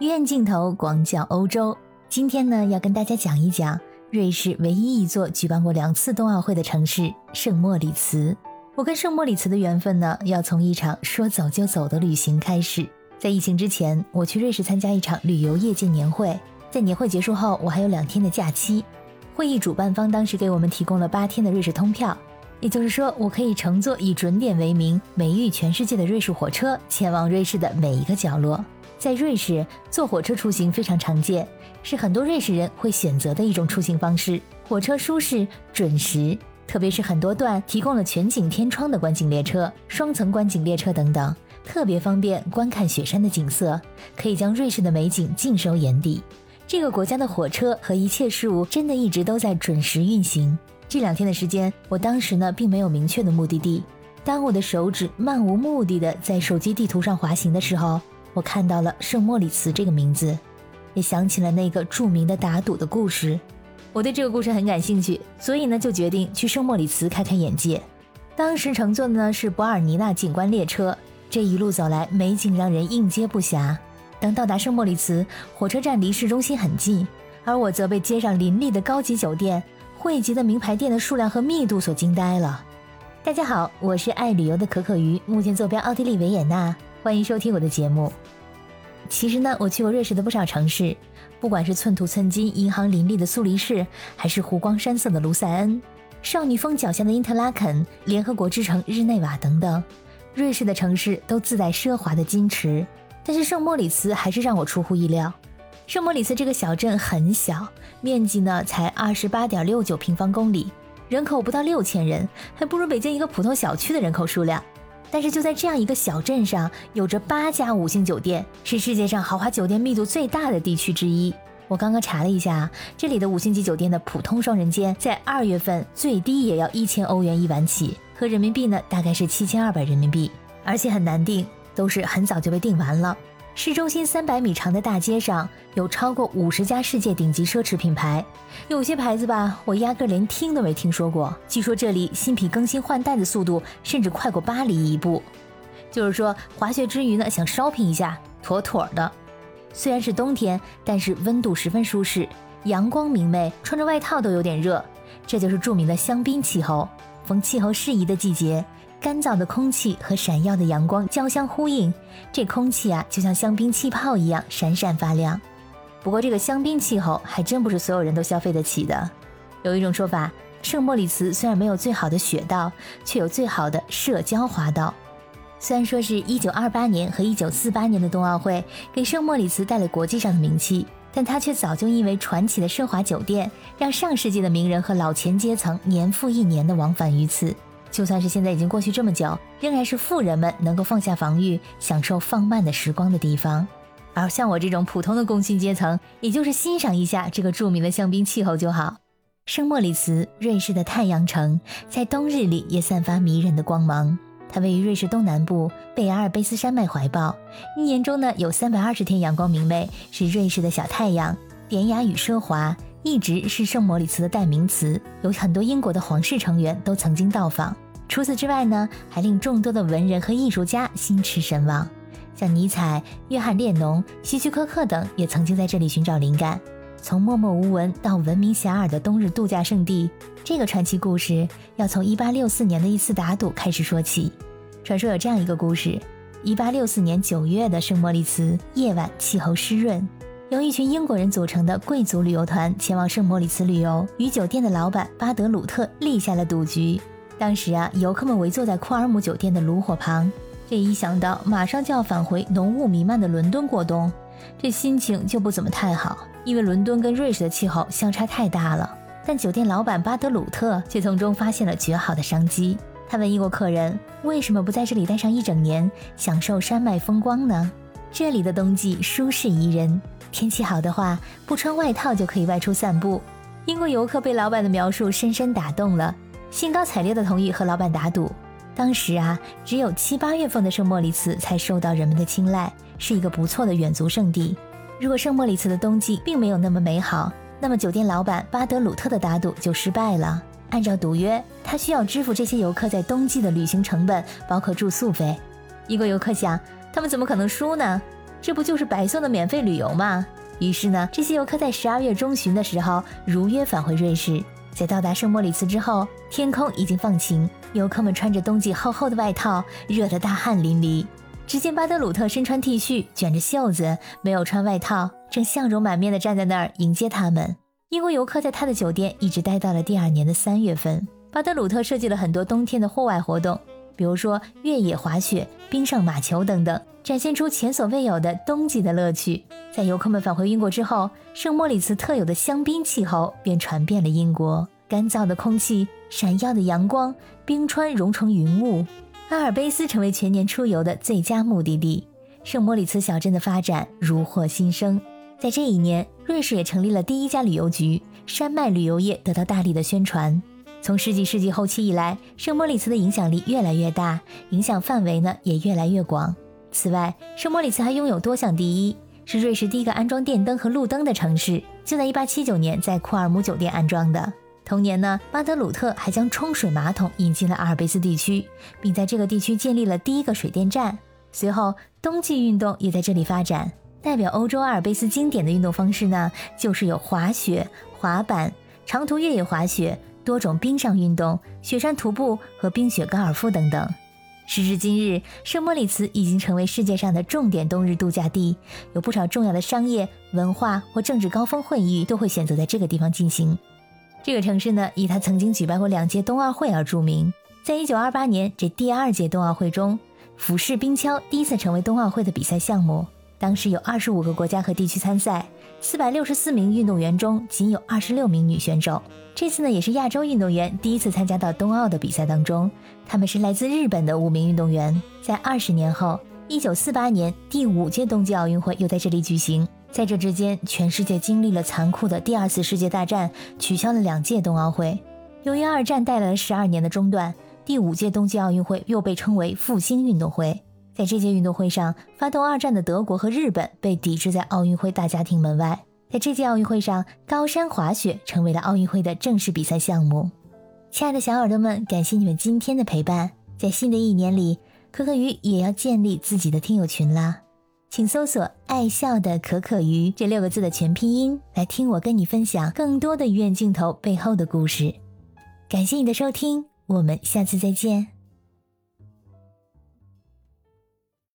院镜头广角欧洲，今天呢要跟大家讲一讲瑞士唯一一座举办过两次冬奥会的城市圣莫里茨。我跟圣莫里茨的缘分呢，要从一场说走就走的旅行开始。在疫情之前，我去瑞士参加一场旅游业界年会，在年会结束后，我还有两天的假期。会议主办方当时给我们提供了八天的瑞士通票，也就是说，我可以乘坐以准点为名、美誉全世界的瑞士火车，前往瑞士的每一个角落。在瑞士，坐火车出行非常常见，是很多瑞士人会选择的一种出行方式。火车舒适、准时，特别是很多段提供了全景天窗的观景列车、双层观景列车等等，特别方便观看雪山的景色，可以将瑞士的美景尽收眼底。这个国家的火车和一切事物真的一直都在准时运行。这两天的时间，我当时呢并没有明确的目的地，当我的手指漫无目的的在手机地图上滑行的时候。我看到了圣莫里茨这个名字，也想起了那个著名的打赌的故事。我对这个故事很感兴趣，所以呢就决定去圣莫里茨开开眼界。当时乘坐的呢是博尔尼纳景观列车，这一路走来美景让人应接不暇。等到达圣莫里茨，火车站离市中心很近，而我则被街上林立的高级酒店、汇集的名牌店的数量和密度所惊呆了。大家好，我是爱旅游的可可鱼，目前坐标奥地利维也纳。欢迎收听我的节目。其实呢，我去过瑞士的不少城市，不管是寸土寸金、银行林立的苏黎世，还是湖光山色的卢塞恩、少女峰脚下的因特拉肯、联合国之城日内瓦等等，瑞士的城市都自带奢华的矜持。但是圣莫里茨还是让我出乎意料。圣莫里茨这个小镇很小，面积呢才二十八点六九平方公里，人口不到六千人，还不如北京一个普通小区的人口数量。但是就在这样一个小镇上，有着八家五星酒店，是世界上豪华酒店密度最大的地区之一。我刚刚查了一下，这里的五星级酒店的普通双人间在二月份最低也要一千欧元一晚起，合人民币呢大概是七千二百人民币，而且很难订，都是很早就被订完了。市中心三百米长的大街上有超过五十家世界顶级奢侈品牌，有些牌子吧，我压根连听都没听说过。据说这里新品更新换代的速度甚至快过巴黎一步，就是说滑雪之余呢，想 shopping 一下，妥妥的。虽然是冬天，但是温度十分舒适，阳光明媚，穿着外套都有点热。这就是著名的香槟气候，逢气候适宜的季节。干燥的空气和闪耀的阳光交相呼应，这空气啊就像香槟气泡一样闪闪发亮。不过这个香槟气候还真不是所有人都消费得起的。有一种说法，圣莫里茨虽然没有最好的雪道，却有最好的社交滑道。虽然说是一九二八年和一九四八年的冬奥会给圣莫里茨带来国际上的名气，但它却早就因为传奇的奢华酒店，让上世纪的名人和老钱阶层年复一年的往返于此。就算是现在已经过去这么久，仍然是富人们能够放下防御、享受放慢的时光的地方。而像我这种普通的工薪阶层，也就是欣赏一下这个著名的香槟气候就好。圣莫里茨，瑞士的太阳城，在冬日里也散发迷人的光芒。它位于瑞士东南部贝阿尔卑斯山脉怀抱，一年中呢有三百二十天阳光明媚，是瑞士的小太阳。典雅与奢华一直是圣莫里茨的代名词，有很多英国的皇室成员都曾经到访。除此之外呢，还令众多的文人和艺术家心驰神往，像尼采、约翰列侬、希区柯克等也曾经在这里寻找灵感。从默默无闻到闻名遐迩的冬日度假胜地，这个传奇故事要从1864年的一次打赌开始说起。传说有这样一个故事：1864年9月的圣莫里茨夜晚，气候湿润，由一群英国人组成的贵族旅游团前往圣莫里茨旅游，与酒店的老板巴德鲁特立下了赌局。当时啊，游客们围坐在库尔姆酒店的炉火旁，这一想到马上就要返回浓雾弥漫的伦敦过冬，这心情就不怎么太好。因为伦敦跟瑞士的气候相差太大了。但酒店老板巴德鲁特却从中发现了绝好的商机。他问英国客人：“为什么不在这里待上一整年，享受山脉风光呢？这里的冬季舒适宜人，天气好的话，不穿外套就可以外出散步。”英国游客被老板的描述深深打动了。兴高采烈地同意和老板打赌。当时啊，只有七八月份的圣莫里茨才受到人们的青睐，是一个不错的远足胜地。如果圣莫里茨的冬季并没有那么美好，那么酒店老板巴德鲁特的打赌就失败了。按照赌约，他需要支付这些游客在冬季的旅行成本，包括住宿费。英国游客想，他们怎么可能输呢？这不就是白送的免费旅游吗？于是呢，这些游客在十二月中旬的时候如约返回瑞士。在到达圣莫里茨之后，天空已经放晴，游客们穿着冬季厚厚的外套，热得大汗淋漓。只见巴德鲁特身穿 T 恤，卷着袖子，没有穿外套，正笑容满面地站在那儿迎接他们。英国游客在他的酒店一直待到了第二年的三月份。巴德鲁特设计了很多冬天的户外活动，比如说越野滑雪、冰上马球等等，展现出前所未有的冬季的乐趣。在游客们返回英国之后，圣莫里茨特有的香槟气候便传遍了英国，干燥的空气、闪耀的阳光、冰川融成云雾。阿尔卑斯成为全年出游的最佳目的地，圣莫里茨小镇的发展如获新生。在这一年，瑞士也成立了第一家旅游局，山脉旅游业得到大力的宣传。从十几世纪后期以来，圣莫里茨的影响力越来越大，影响范围呢也越来越广。此外，圣莫里茨还拥有多项第一，是瑞士第一个安装电灯和路灯的城市，就在1879年在库尔姆酒店安装的。同年呢，巴德鲁特还将冲水马桶引进了阿尔卑斯地区，并在这个地区建立了第一个水电站。随后，冬季运动也在这里发展。代表欧洲阿尔卑斯经典的运动方式呢，就是有滑雪、滑板、长途越野滑雪、多种冰上运动、雪山徒步和冰雪高尔夫等等。时至今日，圣莫里茨已经成为世界上的重点冬日度假地，有不少重要的商业、文化或政治高峰会议都会选择在这个地方进行。这个城市呢，以它曾经举办过两届冬奥会而著名。在一九二八年这第二届冬奥会中，俯式冰橇第一次成为冬奥会的比赛项目。当时有二十五个国家和地区参赛，四百六十四名运动员中仅有二十六名女选手。这次呢，也是亚洲运动员第一次参加到冬奥的比赛当中。他们是来自日本的五名运动员。在二十年后，一九四八年第五届冬季奥运会又在这里举行。在这之间，全世界经历了残酷的第二次世界大战，取消了两届冬奥会。由于二战带来了十二年的中断，第五届冬季奥运会又被称为复兴运动会。在这届运动会上，发动二战的德国和日本被抵制在奥运会大家庭门外。在这届奥运会上，高山滑雪成为了奥运会的正式比赛项目。亲爱的小耳朵们，感谢你们今天的陪伴。在新的一年里，可可鱼也要建立自己的听友群啦。请搜索“爱笑的可可鱼”这六个字的全拼音，来听我跟你分享更多的鱼眼镜头背后的故事。感谢你的收听，我们下次再见。